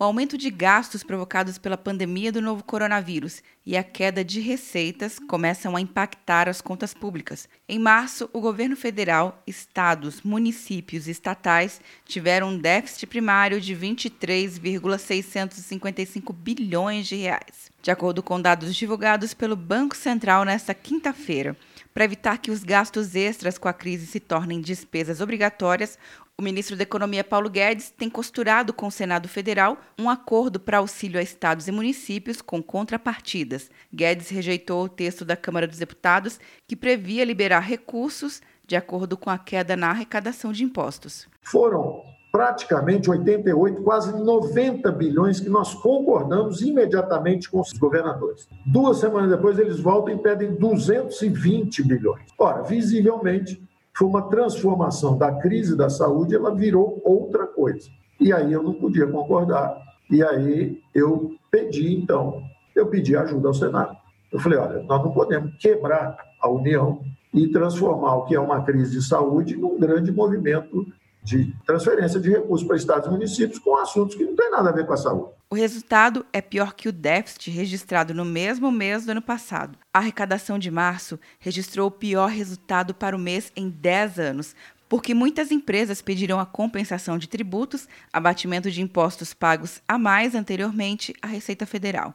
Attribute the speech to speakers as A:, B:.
A: O aumento de gastos provocados pela pandemia do novo coronavírus e a queda de receitas começam a impactar as contas públicas. Em março, o governo federal, estados, municípios e estatais tiveram um déficit primário de 23,655 bilhões de reais. De acordo com dados divulgados pelo Banco Central nesta quinta-feira, para evitar que os gastos extras com a crise se tornem despesas obrigatórias, o ministro da Economia Paulo Guedes tem costurado com o Senado Federal um acordo para auxílio a estados e municípios com contrapartidas. Guedes rejeitou o texto da Câmara dos Deputados que previa liberar recursos de acordo com a queda na arrecadação de impostos.
B: Foram praticamente 88, quase 90 bilhões que nós concordamos imediatamente com os governadores. Duas semanas depois, eles voltam e pedem 220 bilhões. Ora, visivelmente, foi uma transformação da crise da saúde, ela virou outra coisa. E aí eu não podia concordar. E aí eu pedi, então, eu pedi ajuda ao Senado. Eu falei, olha, nós não podemos quebrar a União e transformar o que é uma crise de saúde num grande movimento de transferência de recursos para estados e municípios com assuntos que não têm nada a ver com a saúde.
A: O resultado é pior que o déficit registrado no mesmo mês do ano passado. A arrecadação de março registrou o pior resultado para o mês em 10 anos, porque muitas empresas pediram a compensação de tributos, abatimento de impostos pagos a mais anteriormente à Receita Federal.